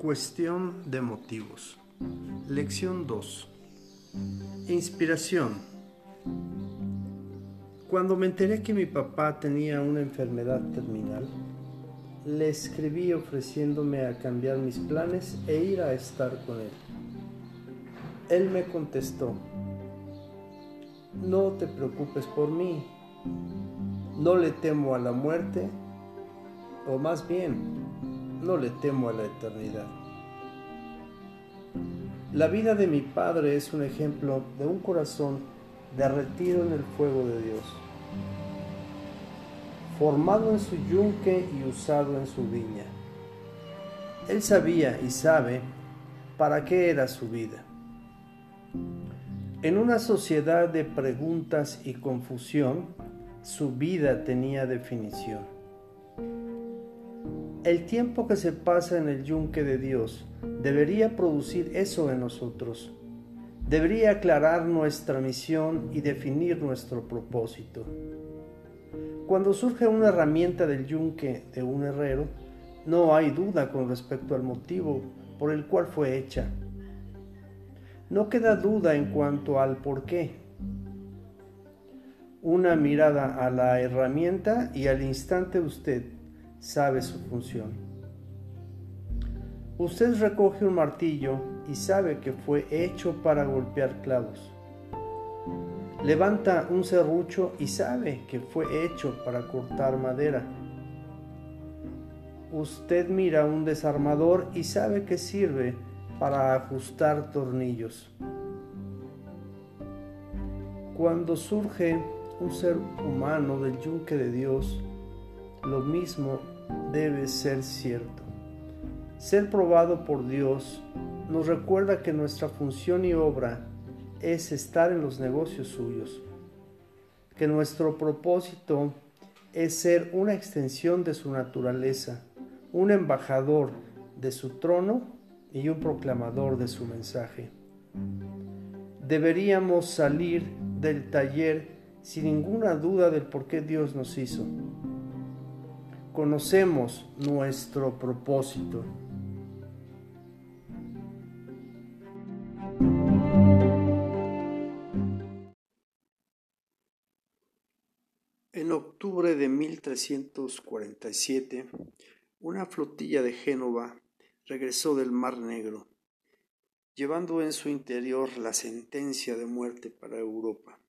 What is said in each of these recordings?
Cuestión de motivos. Lección 2. Inspiración. Cuando me enteré que mi papá tenía una enfermedad terminal, le escribí ofreciéndome a cambiar mis planes e ir a estar con él. Él me contestó, no te preocupes por mí, no le temo a la muerte, o más bien, no le temo a la eternidad. La vida de mi padre es un ejemplo de un corazón derretido en el fuego de Dios, formado en su yunque y usado en su viña. Él sabía y sabe para qué era su vida. En una sociedad de preguntas y confusión, su vida tenía definición. El tiempo que se pasa en el yunque de Dios debería producir eso en nosotros. Debería aclarar nuestra misión y definir nuestro propósito. Cuando surge una herramienta del yunque de un herrero, no hay duda con respecto al motivo por el cual fue hecha. No queda duda en cuanto al por qué. Una mirada a la herramienta y al instante usted sabe su función. Usted recoge un martillo y sabe que fue hecho para golpear clavos. Levanta un serrucho y sabe que fue hecho para cortar madera. Usted mira un desarmador y sabe que sirve para ajustar tornillos. Cuando surge un ser humano del yunque de Dios, lo mismo debe ser cierto. Ser probado por Dios nos recuerda que nuestra función y obra es estar en los negocios suyos, que nuestro propósito es ser una extensión de su naturaleza, un embajador de su trono y un proclamador de su mensaje. Deberíamos salir del taller sin ninguna duda del por qué Dios nos hizo. Conocemos nuestro propósito. En octubre de 1347, una flotilla de Génova regresó del Mar Negro, llevando en su interior la sentencia de muerte para Europa.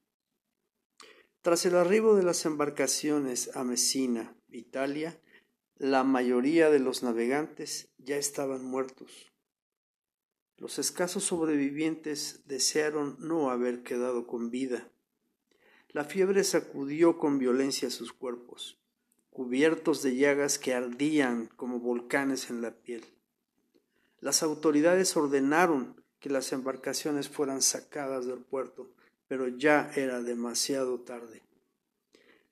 Tras el arribo de las embarcaciones a Messina, Italia, la mayoría de los navegantes ya estaban muertos. Los escasos sobrevivientes desearon no haber quedado con vida. La fiebre sacudió con violencia sus cuerpos, cubiertos de llagas que ardían como volcanes en la piel. Las autoridades ordenaron que las embarcaciones fueran sacadas del puerto, pero ya era demasiado tarde.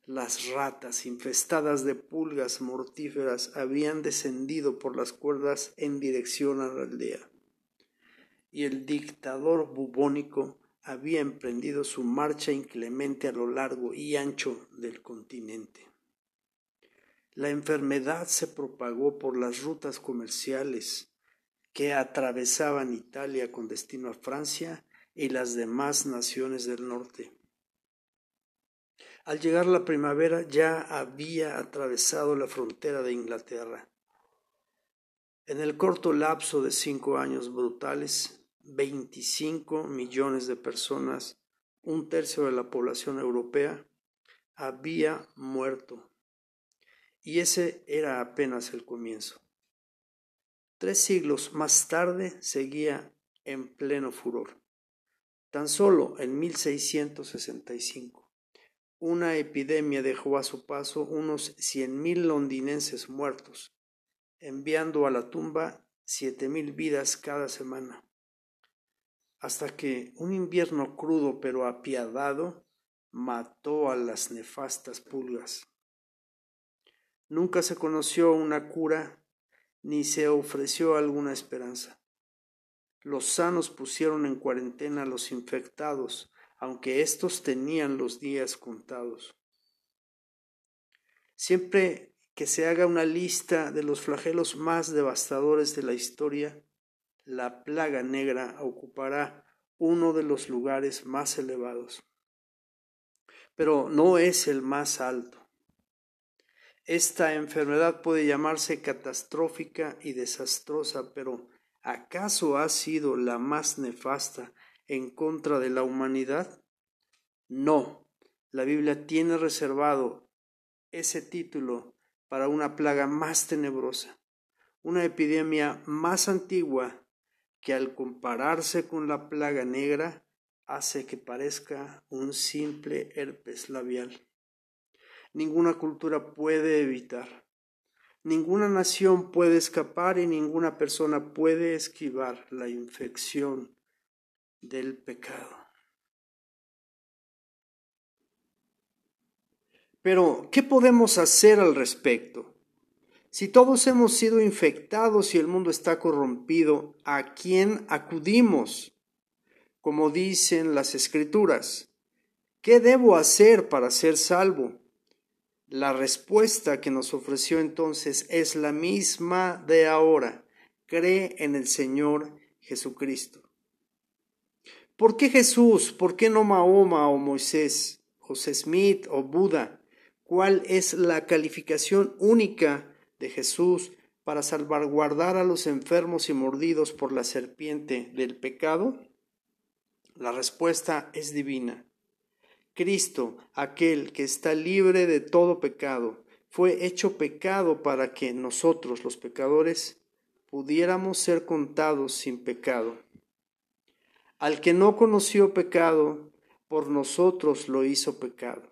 Las ratas infestadas de pulgas mortíferas habían descendido por las cuerdas en dirección a la aldea, y el dictador bubónico había emprendido su marcha inclemente a lo largo y ancho del continente. La enfermedad se propagó por las rutas comerciales, que atravesaban Italia con destino a Francia y las demás naciones del norte. Al llegar la primavera ya había atravesado la frontera de Inglaterra. En el corto lapso de cinco años brutales, 25 millones de personas, un tercio de la población europea, había muerto. Y ese era apenas el comienzo. Tres siglos más tarde seguía en pleno furor. Tan solo en 1665, una epidemia dejó a su paso unos cien mil londinenses muertos, enviando a la tumba siete mil vidas cada semana, hasta que un invierno crudo pero apiadado mató a las nefastas pulgas. Nunca se conoció una cura ni se ofreció alguna esperanza. Los sanos pusieron en cuarentena a los infectados, aunque éstos tenían los días contados. Siempre que se haga una lista de los flagelos más devastadores de la historia, la plaga negra ocupará uno de los lugares más elevados. Pero no es el más alto. Esta enfermedad puede llamarse catastrófica y desastrosa, pero ¿acaso ha sido la más nefasta en contra de la humanidad? No, la Biblia tiene reservado ese título para una plaga más tenebrosa, una epidemia más antigua que al compararse con la plaga negra hace que parezca un simple herpes labial. Ninguna cultura puede evitar, ninguna nación puede escapar y ninguna persona puede esquivar la infección del pecado. Pero, ¿qué podemos hacer al respecto? Si todos hemos sido infectados y el mundo está corrompido, ¿a quién acudimos? Como dicen las escrituras, ¿qué debo hacer para ser salvo? La respuesta que nos ofreció entonces es la misma de ahora. Cree en el Señor Jesucristo. ¿Por qué Jesús? ¿Por qué no Mahoma o Moisés, José Smith o Buda? ¿Cuál es la calificación única de Jesús para salvaguardar a los enfermos y mordidos por la serpiente del pecado? La respuesta es divina. Cristo, aquel que está libre de todo pecado, fue hecho pecado para que nosotros, los pecadores, pudiéramos ser contados sin pecado. Al que no conoció pecado, por nosotros lo hizo pecado,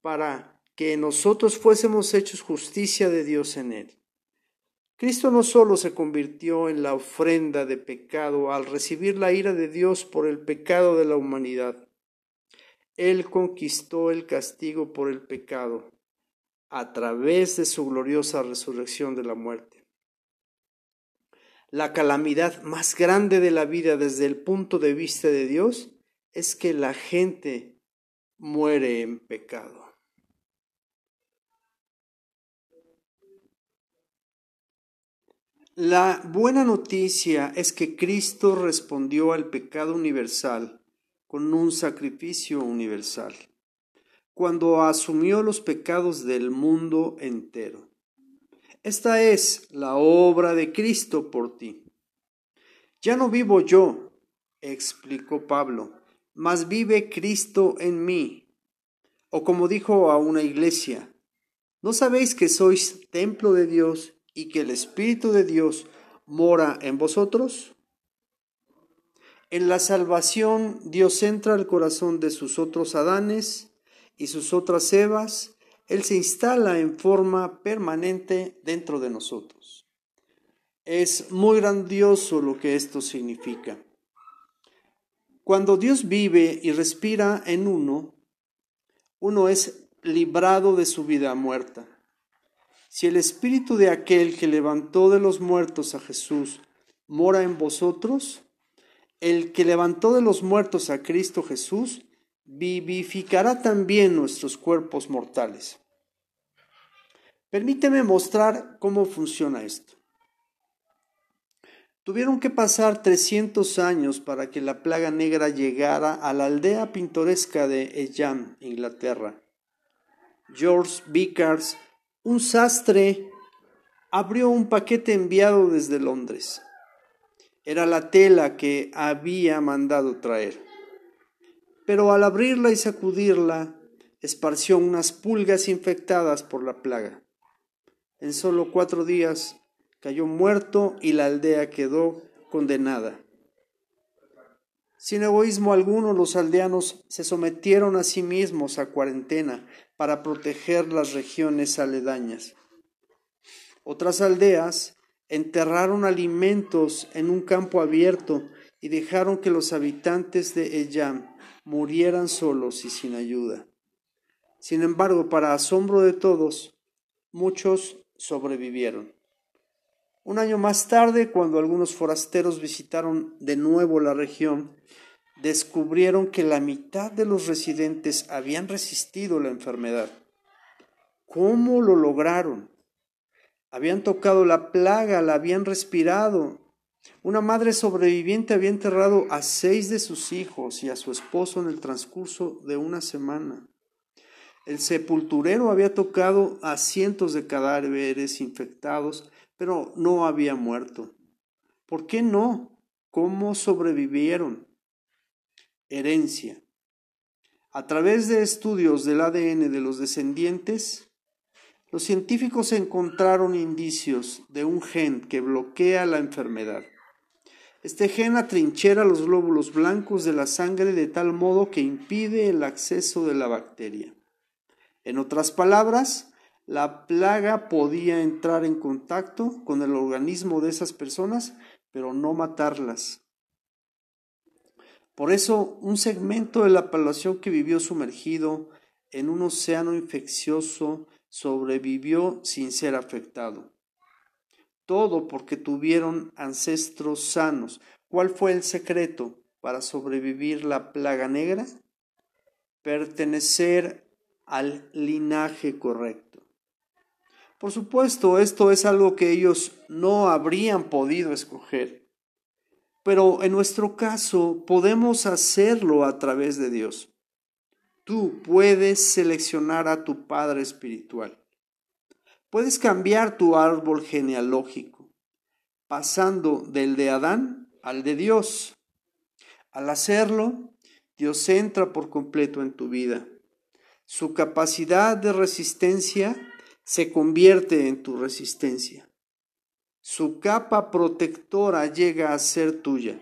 para que nosotros fuésemos hechos justicia de Dios en él. Cristo no solo se convirtió en la ofrenda de pecado al recibir la ira de Dios por el pecado de la humanidad, Él conquistó el castigo por el pecado a través de su gloriosa resurrección de la muerte. La calamidad más grande de la vida desde el punto de vista de Dios es que la gente muere en pecado. La buena noticia es que Cristo respondió al pecado universal con un sacrificio universal, cuando asumió los pecados del mundo entero. Esta es la obra de Cristo por ti. Ya no vivo yo, explicó Pablo, mas vive Cristo en mí. O como dijo a una iglesia, ¿no sabéis que sois templo de Dios y que el Espíritu de Dios mora en vosotros? En la salvación Dios entra al corazón de sus otros Adanes y sus otras Evas. Él se instala en forma permanente dentro de nosotros. Es muy grandioso lo que esto significa. Cuando Dios vive y respira en uno, uno es librado de su vida muerta. Si el espíritu de aquel que levantó de los muertos a Jesús mora en vosotros, el que levantó de los muertos a Cristo Jesús vivificará también nuestros cuerpos mortales. Permíteme mostrar cómo funciona esto. Tuvieron que pasar 300 años para que la plaga negra llegara a la aldea pintoresca de Eyam, Inglaterra. George Vickers un sastre abrió un paquete enviado desde Londres. Era la tela que había mandado traer. Pero al abrirla y sacudirla, esparció unas pulgas infectadas por la plaga. En solo cuatro días cayó muerto y la aldea quedó condenada. Sin egoísmo alguno, los aldeanos se sometieron a sí mismos a cuarentena para proteger las regiones aledañas. Otras aldeas enterraron alimentos en un campo abierto y dejaron que los habitantes de Eyam murieran solos y sin ayuda. Sin embargo, para asombro de todos, muchos sobrevivieron. Un año más tarde, cuando algunos forasteros visitaron de nuevo la región, descubrieron que la mitad de los residentes habían resistido la enfermedad. ¿Cómo lo lograron? Habían tocado la plaga, la habían respirado. Una madre sobreviviente había enterrado a seis de sus hijos y a su esposo en el transcurso de una semana. El sepulturero había tocado a cientos de cadáveres infectados, pero no había muerto. ¿Por qué no? ¿Cómo sobrevivieron? Herencia. A través de estudios del ADN de los descendientes, los científicos encontraron indicios de un gen que bloquea la enfermedad. Este gen atrinchera los glóbulos blancos de la sangre de tal modo que impide el acceso de la bacteria. En otras palabras, la plaga podía entrar en contacto con el organismo de esas personas, pero no matarlas. Por eso, un segmento de la población que vivió sumergido en un océano infeccioso sobrevivió sin ser afectado. Todo porque tuvieron ancestros sanos. ¿Cuál fue el secreto para sobrevivir la plaga negra? Pertenecer al linaje correcto. Por supuesto, esto es algo que ellos no habrían podido escoger. Pero en nuestro caso podemos hacerlo a través de Dios. Tú puedes seleccionar a tu Padre Espiritual. Puedes cambiar tu árbol genealógico, pasando del de Adán al de Dios. Al hacerlo, Dios entra por completo en tu vida. Su capacidad de resistencia se convierte en tu resistencia su capa protectora llega a ser tuya.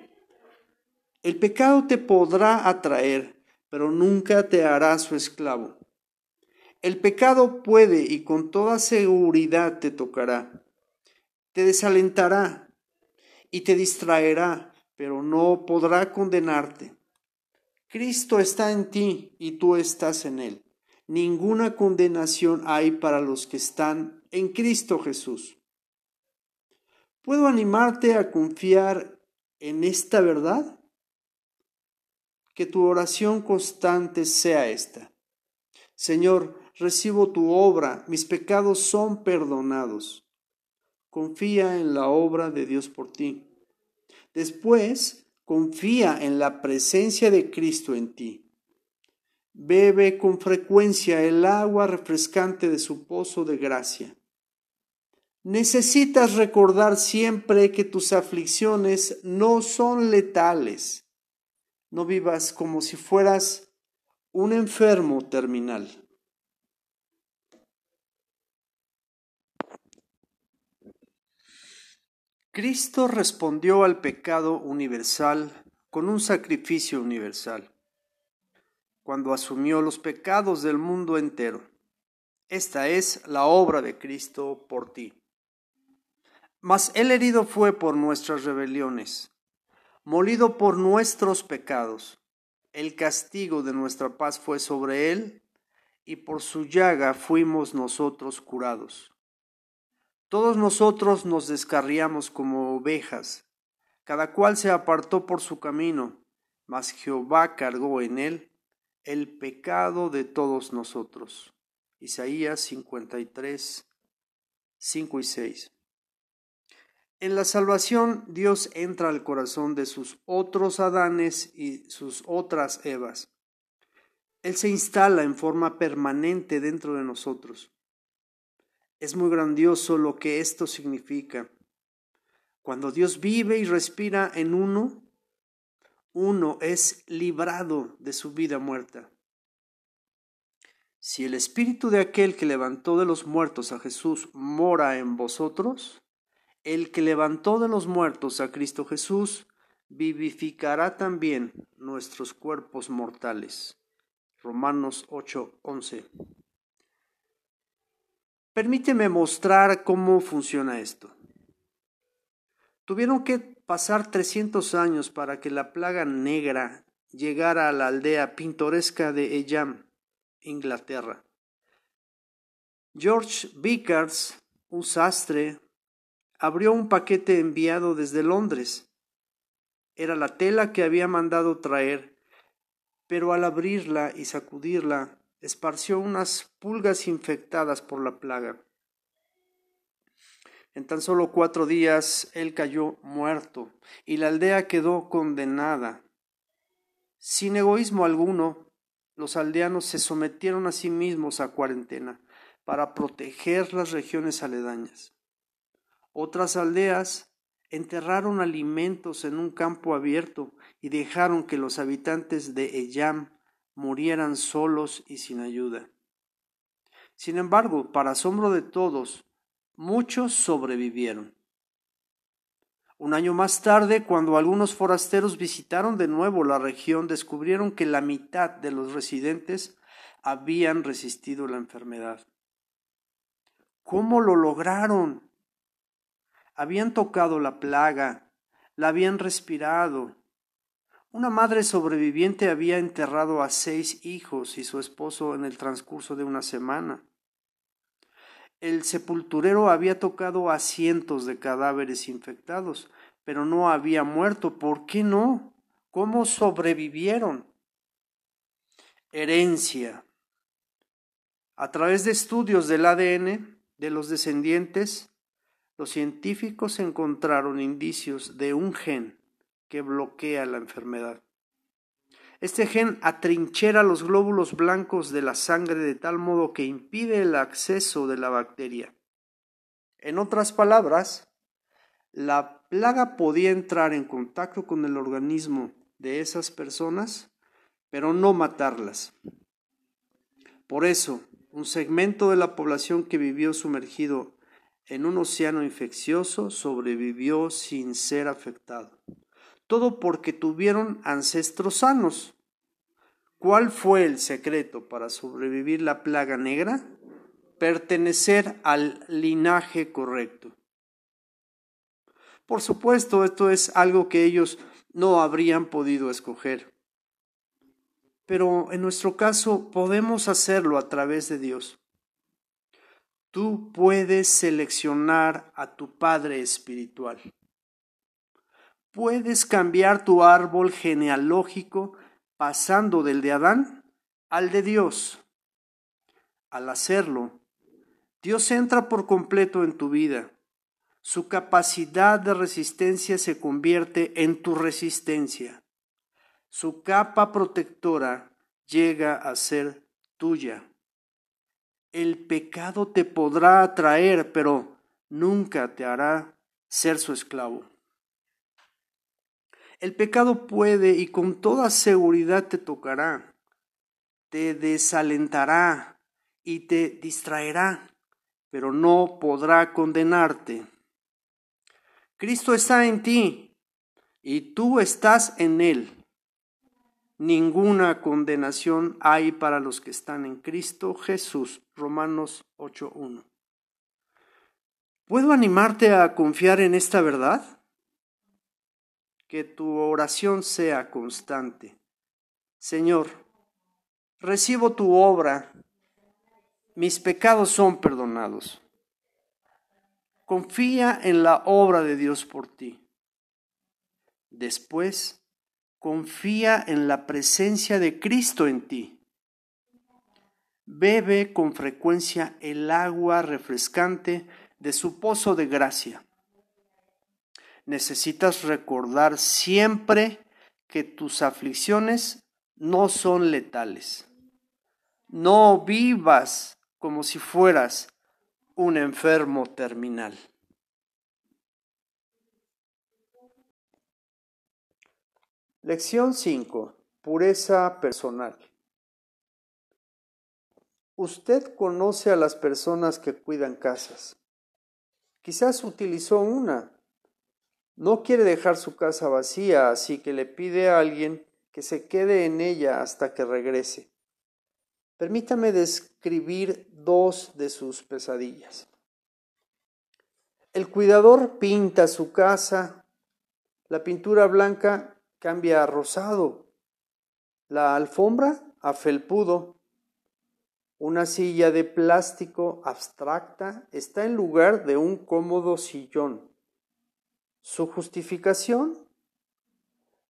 El pecado te podrá atraer, pero nunca te hará su esclavo. El pecado puede y con toda seguridad te tocará, te desalentará y te distraerá, pero no podrá condenarte. Cristo está en ti y tú estás en él. Ninguna condenación hay para los que están en Cristo Jesús. ¿Puedo animarte a confiar en esta verdad? Que tu oración constante sea esta. Señor, recibo tu obra, mis pecados son perdonados. Confía en la obra de Dios por ti. Después, confía en la presencia de Cristo en ti. Bebe con frecuencia el agua refrescante de su pozo de gracia. Necesitas recordar siempre que tus aflicciones no son letales. No vivas como si fueras un enfermo terminal. Cristo respondió al pecado universal con un sacrificio universal, cuando asumió los pecados del mundo entero. Esta es la obra de Cristo por ti. Mas el herido fue por nuestras rebeliones, molido por nuestros pecados. El castigo de nuestra paz fue sobre él, y por su llaga fuimos nosotros curados. Todos nosotros nos descarriamos como ovejas, cada cual se apartó por su camino, mas Jehová cargó en él el pecado de todos nosotros. Isaías 53, 5 y 6. En la salvación Dios entra al corazón de sus otros Adanes y sus otras Evas. Él se instala en forma permanente dentro de nosotros. Es muy grandioso lo que esto significa. Cuando Dios vive y respira en uno, uno es librado de su vida muerta. Si el espíritu de aquel que levantó de los muertos a Jesús mora en vosotros, el que levantó de los muertos a Cristo Jesús, vivificará también nuestros cuerpos mortales. Romanos 8:11. Permíteme mostrar cómo funciona esto. Tuvieron que pasar 300 años para que la plaga negra llegara a la aldea pintoresca de Eyam, Inglaterra. George Vickers, un sastre, abrió un paquete enviado desde Londres. Era la tela que había mandado traer, pero al abrirla y sacudirla, esparció unas pulgas infectadas por la plaga. En tan solo cuatro días él cayó muerto y la aldea quedó condenada. Sin egoísmo alguno, los aldeanos se sometieron a sí mismos a cuarentena para proteger las regiones aledañas. Otras aldeas enterraron alimentos en un campo abierto y dejaron que los habitantes de Eyam murieran solos y sin ayuda. Sin embargo, para asombro de todos, muchos sobrevivieron. Un año más tarde, cuando algunos forasteros visitaron de nuevo la región, descubrieron que la mitad de los residentes habían resistido la enfermedad. ¿Cómo lo lograron? Habían tocado la plaga, la habían respirado. Una madre sobreviviente había enterrado a seis hijos y su esposo en el transcurso de una semana. El sepulturero había tocado a cientos de cadáveres infectados, pero no había muerto. ¿Por qué no? ¿Cómo sobrevivieron? Herencia. A través de estudios del ADN, de los descendientes, los científicos encontraron indicios de un gen que bloquea la enfermedad. Este gen atrinchera los glóbulos blancos de la sangre de tal modo que impide el acceso de la bacteria. En otras palabras, la plaga podía entrar en contacto con el organismo de esas personas, pero no matarlas. Por eso, un segmento de la población que vivió sumergido en un océano infeccioso sobrevivió sin ser afectado. Todo porque tuvieron ancestros sanos. ¿Cuál fue el secreto para sobrevivir la plaga negra? Pertenecer al linaje correcto. Por supuesto, esto es algo que ellos no habrían podido escoger pero en nuestro caso podemos hacerlo a través de Dios. Tú puedes seleccionar a tu Padre Espiritual. Puedes cambiar tu árbol genealógico pasando del de Adán al de Dios. Al hacerlo, Dios entra por completo en tu vida. Su capacidad de resistencia se convierte en tu resistencia su capa protectora llega a ser tuya. El pecado te podrá atraer, pero nunca te hará ser su esclavo. El pecado puede y con toda seguridad te tocará, te desalentará y te distraerá, pero no podrá condenarte. Cristo está en ti y tú estás en Él ninguna condenación hay para los que están en Cristo Jesús. Romanos 8.1. ¿Puedo animarte a confiar en esta verdad? Que tu oración sea constante. Señor, recibo tu obra, mis pecados son perdonados. Confía en la obra de Dios por ti. Después, confía en la presencia de Cristo en ti. Bebe con frecuencia el agua refrescante de su pozo de gracia. Necesitas recordar siempre que tus aflicciones no son letales. No vivas como si fueras un enfermo terminal. Lección 5. Pureza personal. Usted conoce a las personas que cuidan casas. Quizás utilizó una. No quiere dejar su casa vacía, así que le pide a alguien que se quede en ella hasta que regrese. Permítame describir dos de sus pesadillas. El cuidador pinta su casa. La pintura blanca cambia a rosado, la alfombra a felpudo, una silla de plástico abstracta está en lugar de un cómodo sillón. ¿Su justificación?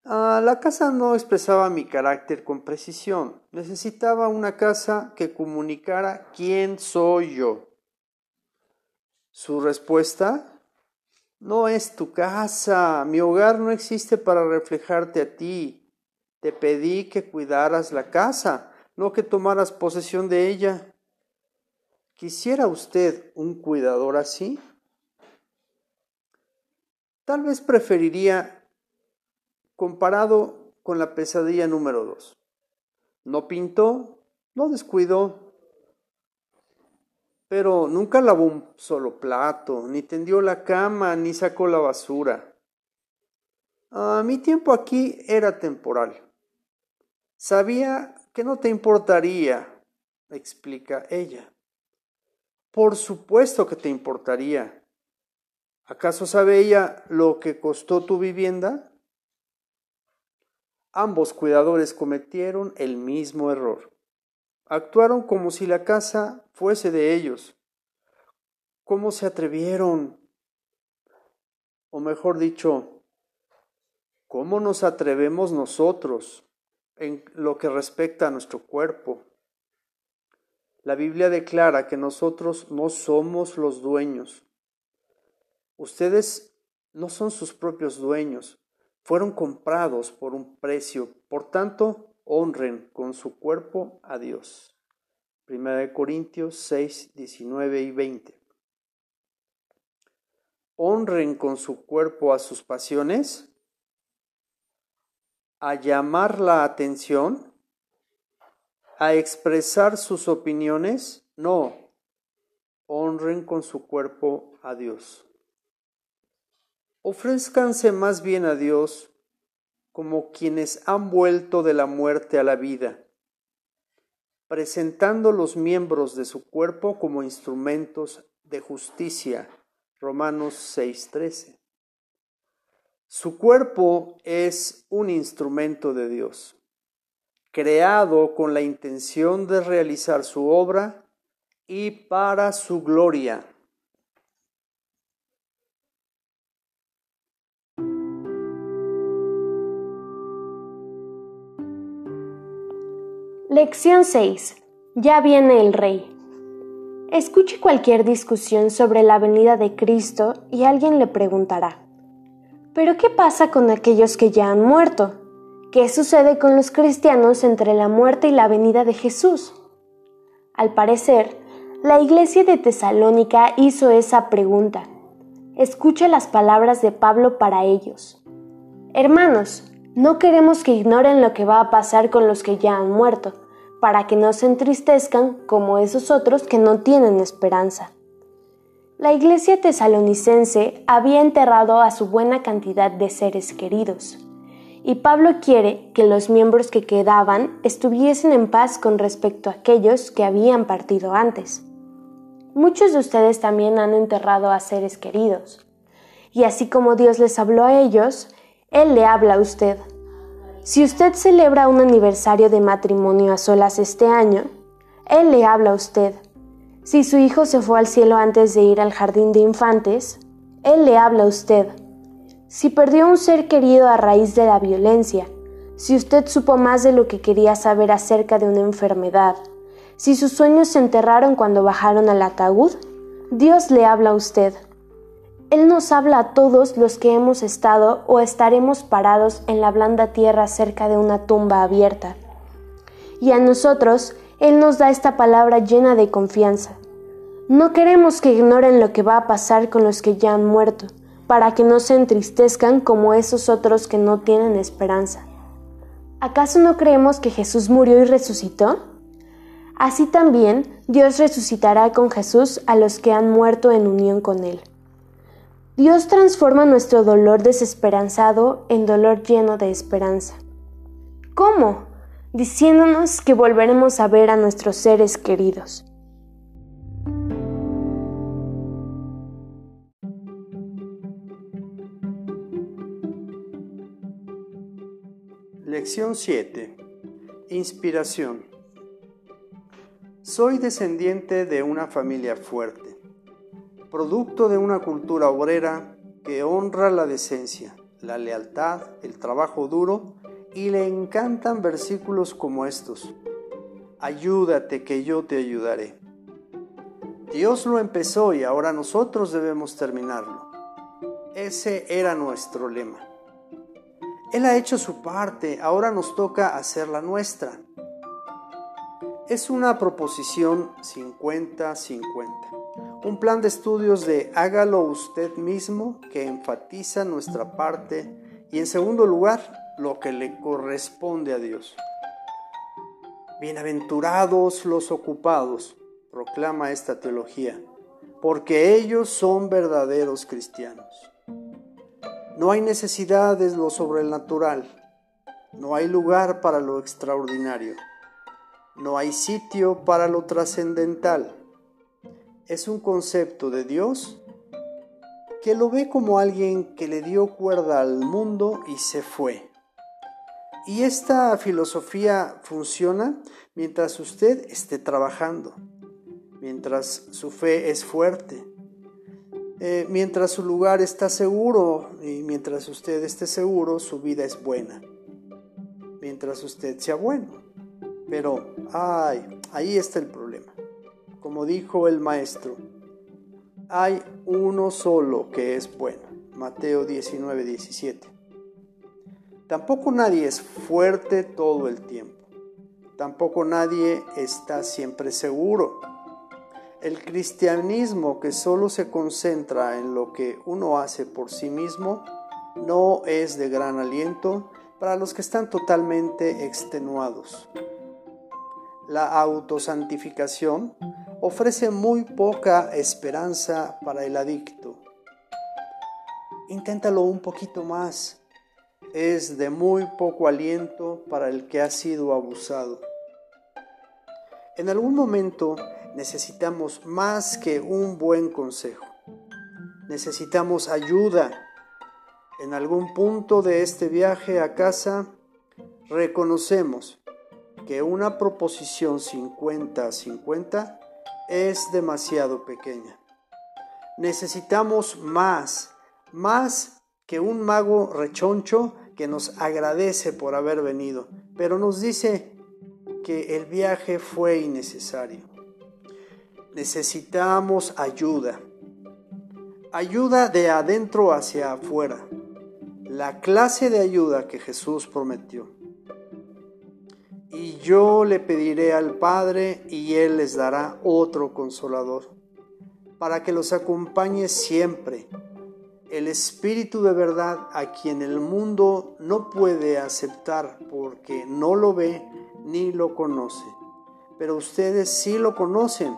Ah, la casa no expresaba mi carácter con precisión. Necesitaba una casa que comunicara quién soy yo. Su respuesta, No es tu casa, mi hogar no existe para reflejarte a ti. Te pedí que cuidaras la casa, no que tomaras posesión de ella. ¿Quisiera usted un cuidador así? Tal vez preferiría comparado con la pesadilla número dos. No pintó, no descuidó, pero nunca lavó un solo plato, ni tendió la cama, ni sacó la basura. A mi tiempo aquí era temporal. Sabía que no te importaría, explica ella. Por supuesto que te importaría. ¿Acaso sabe ella lo que costó tu vivienda? Ambos cuidadores cometieron el mismo error. Actuaron como si la casa fuese de ellos. ¿Cómo se atrevieron? O mejor dicho, ¿cómo nos atrevemos nosotros en lo que respecta a nuestro cuerpo? La Biblia declara que nosotros no somos los dueños. Ustedes no son sus propios dueños, fueron comprados por un precio, por tanto, honren con su cuerpo a Dios. Primera de Corintios 6, 19 y 20. Honren con su cuerpo a sus pasiones, a llamar la atención, a expresar sus opiniones, no, honren con su cuerpo a Dios. Ofrézcanse más bien a Dios como quienes han vuelto de la muerte a la vida, presentando los miembros de su cuerpo como instrumentos de justicia. Romanos 6:13. Su cuerpo es un instrumento de Dios, creado con la intención de realizar su obra y para su gloria. Lección 6. Ya viene el Rey. Escuche cualquier discusión sobre la venida de Cristo y alguien le preguntará, ¿pero qué pasa con aquellos que ya han muerto? ¿Qué sucede con los cristianos entre la muerte y la venida de Jesús? Al parecer, la iglesia de Tesalónica hizo esa pregunta. Escuche las palabras de Pablo para ellos. Hermanos, no queremos que ignoren lo que va a pasar con los que ya han muerto para que no se entristezcan como esos otros que no tienen esperanza. La iglesia tesalonicense había enterrado a su buena cantidad de seres queridos, y Pablo quiere que los miembros que quedaban estuviesen en paz con respecto a aquellos que habían partido antes. Muchos de ustedes también han enterrado a seres queridos, y así como Dios les habló a ellos, Él le habla a usted si usted celebra un aniversario de matrimonio a solas este año, Él le habla a usted. Si su hijo se fue al cielo antes de ir al jardín de infantes, Él le habla a usted. Si perdió un ser querido a raíz de la violencia, si usted supo más de lo que quería saber acerca de una enfermedad, si sus sueños se enterraron cuando bajaron al ataúd, Dios le habla a usted. Él nos habla a todos los que hemos estado o estaremos parados en la blanda tierra cerca de una tumba abierta. Y a nosotros, Él nos da esta palabra llena de confianza. No queremos que ignoren lo que va a pasar con los que ya han muerto, para que no se entristezcan como esos otros que no tienen esperanza. ¿Acaso no creemos que Jesús murió y resucitó? Así también Dios resucitará con Jesús a los que han muerto en unión con Él. Dios transforma nuestro dolor desesperanzado en dolor lleno de esperanza. ¿Cómo? Diciéndonos que volveremos a ver a nuestros seres queridos. Lección 7. Inspiración. Soy descendiente de una familia fuerte producto de una cultura obrera que honra la decencia, la lealtad, el trabajo duro y le encantan versículos como estos. Ayúdate que yo te ayudaré. Dios lo empezó y ahora nosotros debemos terminarlo. Ese era nuestro lema. Él ha hecho su parte, ahora nos toca hacer la nuestra. Es una proposición 50-50, un plan de estudios de hágalo usted mismo que enfatiza nuestra parte y en segundo lugar lo que le corresponde a Dios. Bienaventurados los ocupados, proclama esta teología, porque ellos son verdaderos cristianos. No hay necesidad de lo sobrenatural, no hay lugar para lo extraordinario, no hay sitio para lo trascendental. Es un concepto de Dios que lo ve como alguien que le dio cuerda al mundo y se fue. Y esta filosofía funciona mientras usted esté trabajando, mientras su fe es fuerte, eh, mientras su lugar está seguro y mientras usted esté seguro, su vida es buena. Mientras usted sea bueno. Pero, ay, ahí está el problema. Como dijo el maestro, hay uno solo que es bueno. Mateo 19, 17. Tampoco nadie es fuerte todo el tiempo. Tampoco nadie está siempre seguro. El cristianismo que solo se concentra en lo que uno hace por sí mismo no es de gran aliento para los que están totalmente extenuados. La autosantificación ofrece muy poca esperanza para el adicto. Inténtalo un poquito más. Es de muy poco aliento para el que ha sido abusado. En algún momento necesitamos más que un buen consejo. Necesitamos ayuda. En algún punto de este viaje a casa reconocemos que una proposición 50-50 es demasiado pequeña. Necesitamos más, más que un mago rechoncho que nos agradece por haber venido, pero nos dice que el viaje fue innecesario necesitamos ayuda. Ayuda de adentro hacia afuera. La clase de ayuda que Jesús prometió. Y yo le pediré al Padre y Él les dará otro consolador, para que los acompañe siempre. El Espíritu de verdad a quien el mundo no puede aceptar porque no lo ve ni lo conoce. Pero ustedes sí lo conocen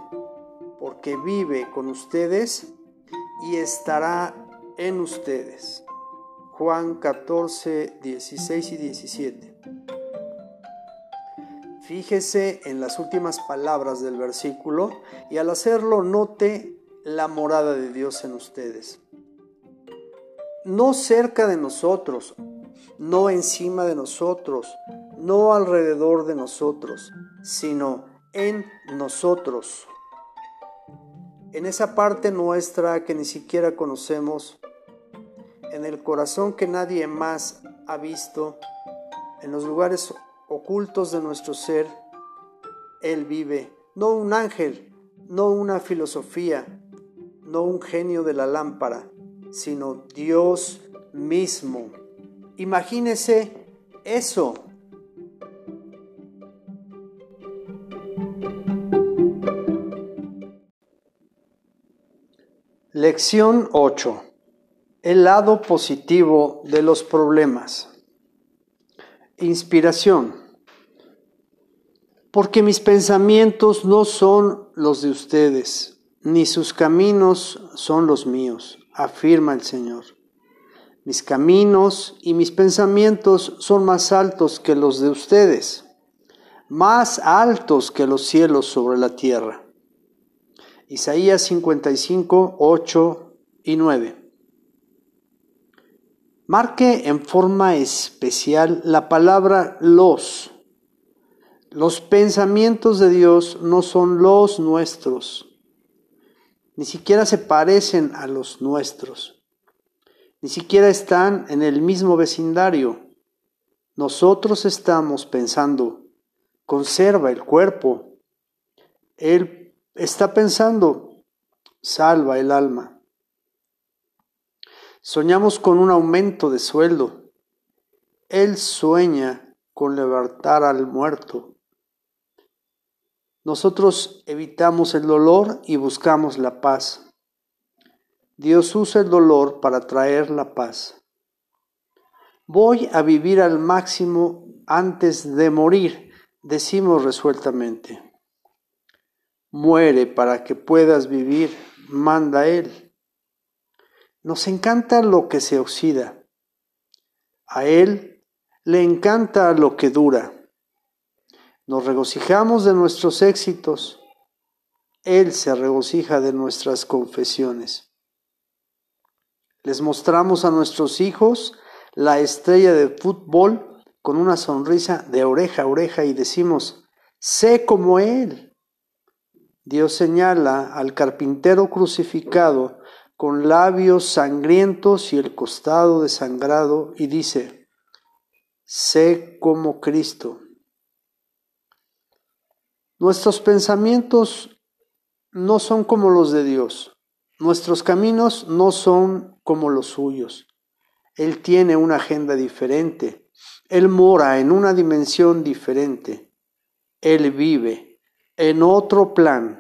porque vive con ustedes y estará en ustedes. Juan 14, 16 y 17. Fíjese en las últimas palabras del versículo y al hacerlo note la morada de Dios en ustedes. No cerca de nosotros, no encima de nosotros, no alrededor de nosotros, sino en nosotros en esa parte nuestra que ni siquiera conocemos, en el corazón que nadie más ha visto, en los lugares ocultos de nuestro ser, Él vive, no un ángel, no una filosofía, no un genio de la lámpara, sino Dios mismo. Imagínese eso Lección 8. El lado positivo de los problemas. Inspiración. Porque mis pensamientos no son los de ustedes, ni sus caminos son los míos, afirma el Señor. Mis caminos y mis pensamientos son más altos que los de ustedes, más altos que los cielos sobre la tierra. Isaías 55, 8 y 9. Marque en forma especial la palabra los. Los pensamientos de Dios no son los nuestros, ni siquiera se parecen a los nuestros, ni siquiera están en el mismo vecindario. Nosotros estamos pensando, conserva el cuerpo. Él está pensando, salva el alma. Soñamos con un aumento de sueldo. Él sueña con levantar al muerto. Nosotros evitamos el dolor y buscamos la paz. Dios usa el dolor para traer la paz. Voy a vivir al máximo antes de morir, decimos resueltamente. Muere para que puedas vivir, manda Él. Nos encanta lo que se oxida. A Él le encanta lo que dura. Nos regocijamos de nuestros éxitos. Él se regocija de nuestras confesiones. Les mostramos a nuestros hijos la estrella de fútbol con una sonrisa de oreja a oreja y decimos, sé como Él. Dios señala al carpintero crucificado con labios sangrientos y el costado desangrado y dice, sé como Cristo. Nuestros pensamientos no son como los de Dios, nuestros caminos no son como los suyos. Él tiene una agenda diferente, Él mora en una dimensión diferente, Él vive en otro plan.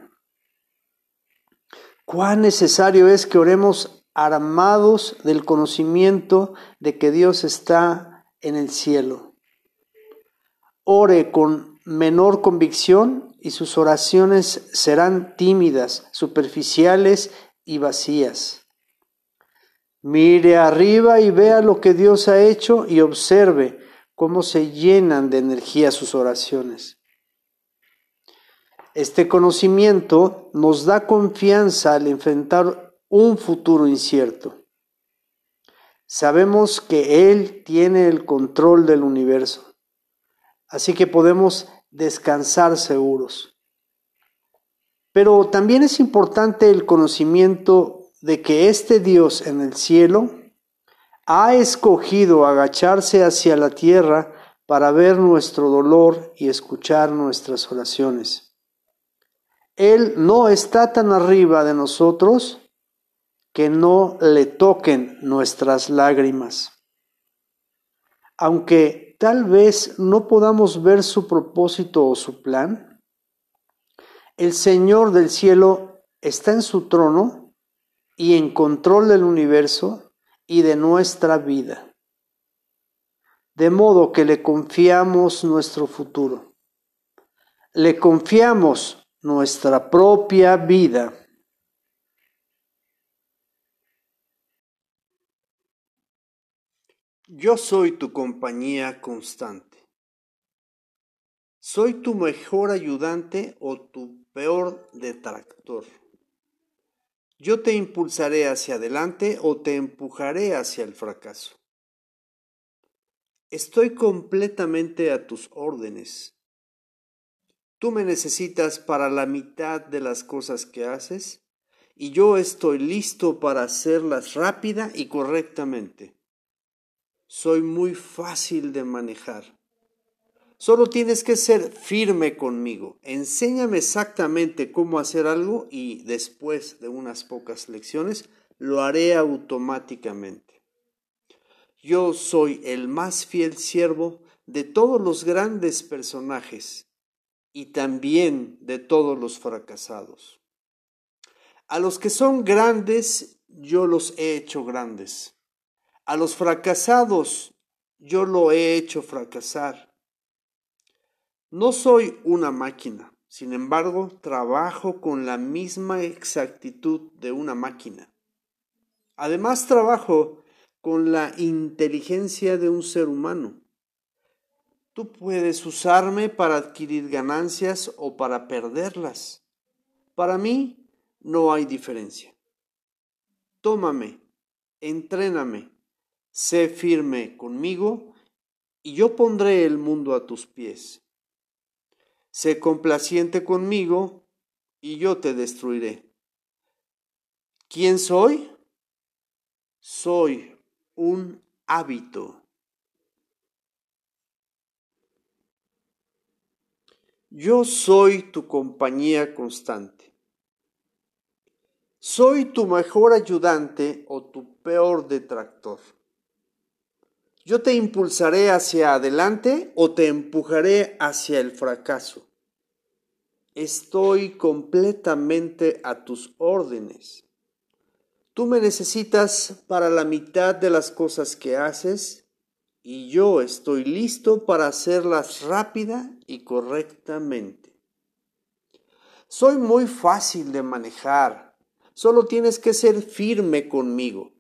Cuán necesario es que oremos armados del conocimiento de que Dios está en el cielo. Ore con menor convicción y sus oraciones serán tímidas, superficiales y vacías. Mire arriba y vea lo que Dios ha hecho y observe cómo se llenan de energía sus oraciones. Este conocimiento nos da confianza al enfrentar un futuro incierto. Sabemos que Él tiene el control del universo, así que podemos descansar seguros. Pero también es importante el conocimiento de que este Dios en el cielo ha escogido agacharse hacia la tierra para ver nuestro dolor y escuchar nuestras oraciones. Él no está tan arriba de nosotros que no le toquen nuestras lágrimas. Aunque tal vez no podamos ver su propósito o su plan, el Señor del cielo está en su trono y en control del universo y de nuestra vida. De modo que le confiamos nuestro futuro. Le confiamos nuestra propia vida. Yo soy tu compañía constante. Soy tu mejor ayudante o tu peor detractor. Yo te impulsaré hacia adelante o te empujaré hacia el fracaso. Estoy completamente a tus órdenes. Tú me necesitas para la mitad de las cosas que haces y yo estoy listo para hacerlas rápida y correctamente soy muy fácil de manejar. Solo tienes que ser firme conmigo. Enséñame exactamente cómo hacer algo y después de unas pocas lecciones lo haré automáticamente. Yo soy el más fiel siervo de todos los grandes personajes y también de todos los fracasados. A los que son grandes, yo los he hecho grandes a los fracasados yo lo he hecho fracasar. No soy una máquina, sin embargo, trabajo con la misma exactitud de una máquina. Además, trabajo con la inteligencia de un ser humano. Tú puedes usarme para adquirir ganancias o para perderlas. Para mí no hay diferencia. Tómame, entréname, Sé firme conmigo y yo pondré el mundo a tus pies. Sé complaciente conmigo y yo te destruiré. ¿Quién soy? Soy un hábito. Yo soy tu compañía constante. Soy tu mejor ayudante o tu peor detractor. Yo te impulsaré hacia adelante o te empujaré hacia el fracaso. Estoy completamente a tus órdenes. Tú me necesitas para la mitad de las cosas que haces y yo estoy listo para hacerlas rápida y correctamente. Soy muy fácil de manejar, solo tienes que ser firme conmigo.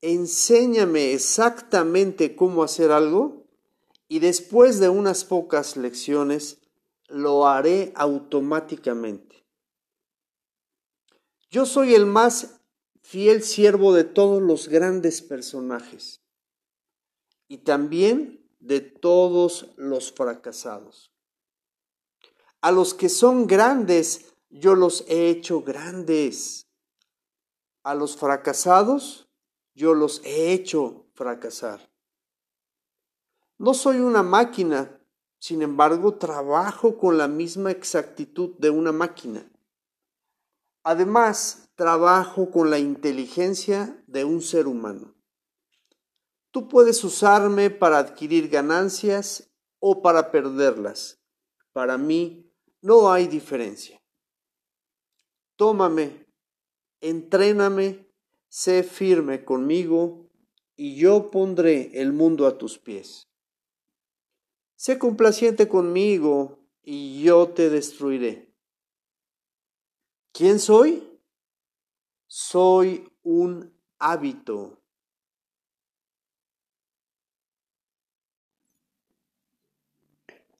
Enséñame exactamente cómo hacer algo y después de unas pocas lecciones lo haré automáticamente. Yo soy el más fiel siervo de todos los grandes personajes y también de todos los fracasados. A los que son grandes, yo los he hecho grandes. A los fracasados, yo los he hecho fracasar. No soy una máquina, sin embargo, trabajo con la misma exactitud de una máquina. Además, trabajo con la inteligencia de un ser humano. Tú puedes usarme para adquirir ganancias o para perderlas. Para mí no hay diferencia. Tómame, entréname, sé firme conmigo y yo pondré el mundo a tus pies. Sé complaciente conmigo y yo te destruiré. ¿Quién soy? Soy un hábito.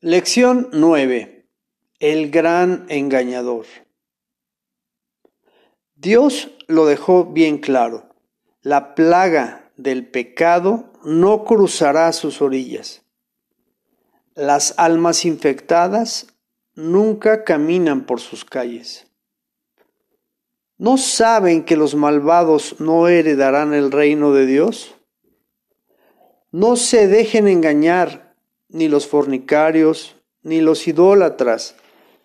Lección 9. El gran engañador. Dios lo dejó bien claro. La plaga del pecado no cruzará sus orillas. Las almas infectadas nunca caminan por sus calles. ¿No saben que los malvados no heredarán el reino de Dios? No se dejen engañar ni los fornicarios, ni los idólatras,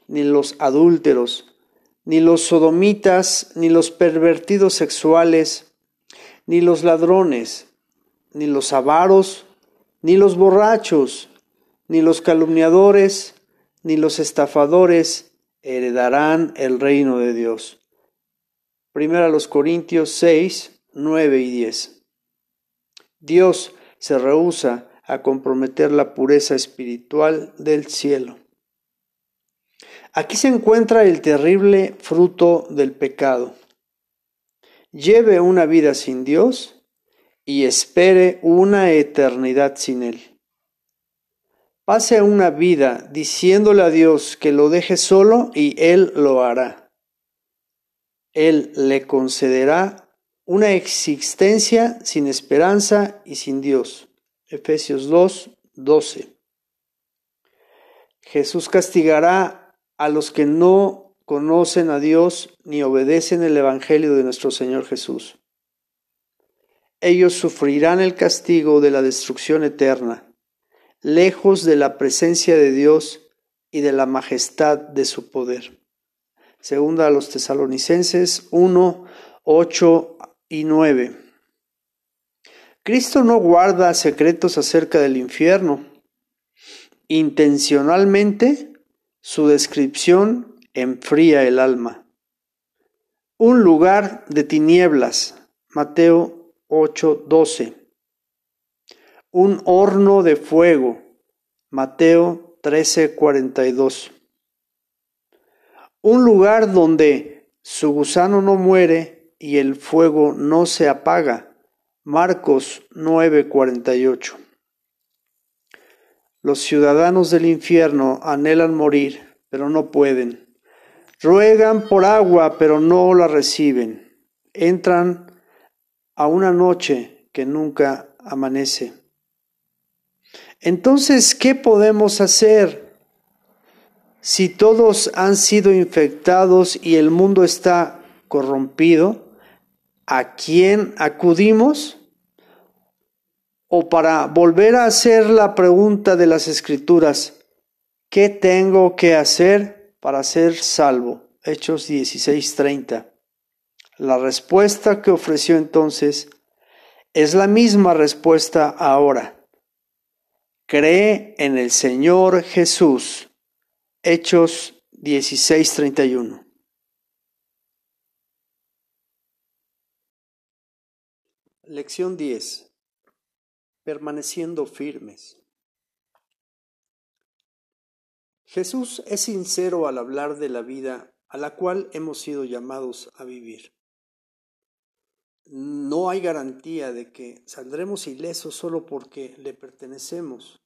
ni los adúlteros, ni los sodomitas, ni los pervertidos sexuales, ni los ladrones, ni los avaros, ni los borrachos, ni los calumniadores, ni los estafadores heredarán el reino de Dios. Primera los Corintios 6, 9 y 10. Dios se rehúsa a comprometer la pureza espiritual del cielo. Aquí se encuentra el terrible fruto del pecado. Lleve una vida sin Dios y espere una eternidad sin Él. Pase una vida diciéndole a Dios que lo deje solo y Él lo hará. Él le concederá una existencia sin esperanza y sin Dios. Efesios 2, 12. Jesús castigará a los que no conocen a Dios ni obedecen el Evangelio de nuestro Señor Jesús. Ellos sufrirán el castigo de la destrucción eterna, lejos de la presencia de Dios y de la majestad de su poder. Segunda a los tesalonicenses 1, 8 y 9. Cristo no guarda secretos acerca del infierno. Intencionalmente, su descripción enfría el alma. Un lugar de tinieblas. Mateo 8:12. Un horno de fuego. Mateo 13:42. Un lugar donde su gusano no muere y el fuego no se apaga. Marcos 9:48 Los ciudadanos del infierno anhelan morir, pero no pueden. Ruegan por agua, pero no la reciben. Entran a una noche que nunca amanece. Entonces, ¿qué podemos hacer si todos han sido infectados y el mundo está corrompido? ¿A quién acudimos? O para volver a hacer la pregunta de las escrituras, ¿qué tengo que hacer para ser salvo? Hechos 16:30. La respuesta que ofreció entonces es la misma respuesta ahora. Cree en el Señor Jesús. Hechos 16:31. Lección 10. Permaneciendo firmes. Jesús es sincero al hablar de la vida a la cual hemos sido llamados a vivir. No hay garantía de que saldremos ilesos solo porque le pertenecemos.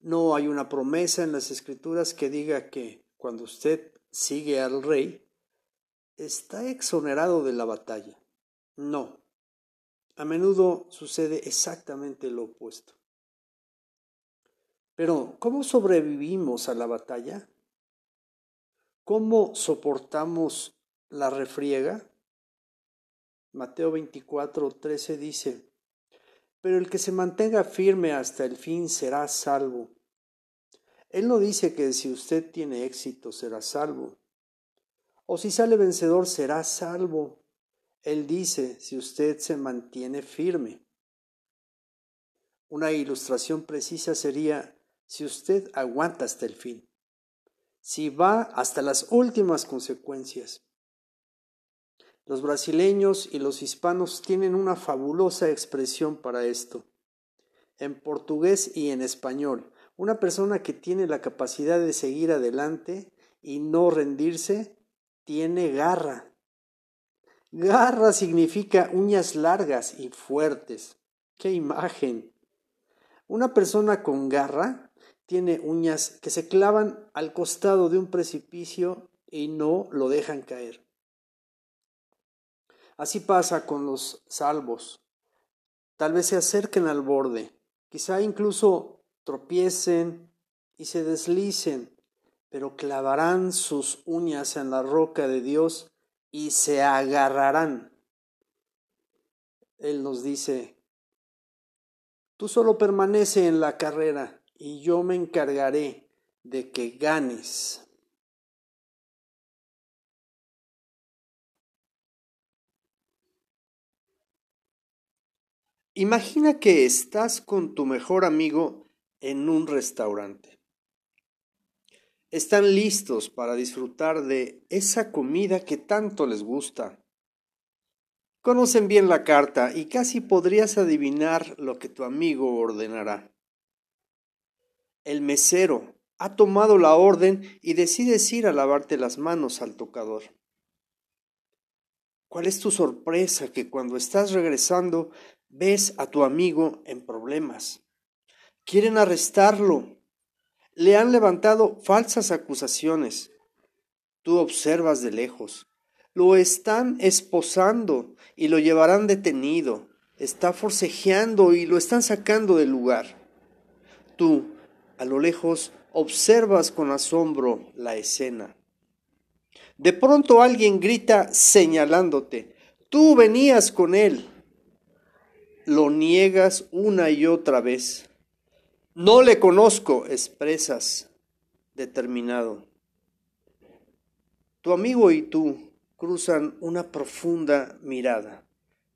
No hay una promesa en las escrituras que diga que cuando usted sigue al rey, está exonerado de la batalla. No. A menudo sucede exactamente lo opuesto. Pero, ¿cómo sobrevivimos a la batalla? ¿Cómo soportamos la refriega? Mateo 24, 13 dice, Pero el que se mantenga firme hasta el fin será salvo. Él no dice que si usted tiene éxito será salvo, o si sale vencedor será salvo. Él dice si usted se mantiene firme. Una ilustración precisa sería si usted aguanta hasta el fin, si va hasta las últimas consecuencias. Los brasileños y los hispanos tienen una fabulosa expresión para esto. En portugués y en español, una persona que tiene la capacidad de seguir adelante y no rendirse, tiene garra. Garra significa uñas largas y fuertes. ¡Qué imagen! Una persona con garra tiene uñas que se clavan al costado de un precipicio y no lo dejan caer. Así pasa con los salvos. Tal vez se acerquen al borde, quizá incluso tropiecen y se deslicen, pero clavarán sus uñas en la roca de Dios y se agarrarán. Él nos dice, tú solo permanece en la carrera y yo me encargaré de que ganes. Imagina que estás con tu mejor amigo en un restaurante. Están listos para disfrutar de esa comida que tanto les gusta. Conocen bien la carta y casi podrías adivinar lo que tu amigo ordenará. El mesero ha tomado la orden y decides ir a lavarte las manos al tocador. ¿Cuál es tu sorpresa que cuando estás regresando ves a tu amigo en problemas? Quieren arrestarlo. Le han levantado falsas acusaciones. Tú observas de lejos. Lo están esposando y lo llevarán detenido. Está forcejeando y lo están sacando del lugar. Tú, a lo lejos observas con asombro la escena. De pronto alguien grita señalándote, tú venías con él. Lo niegas una y otra vez. No le conozco, expresas determinado. Tu amigo y tú cruzan una profunda mirada,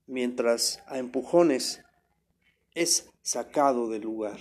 mientras a empujones es sacado del lugar.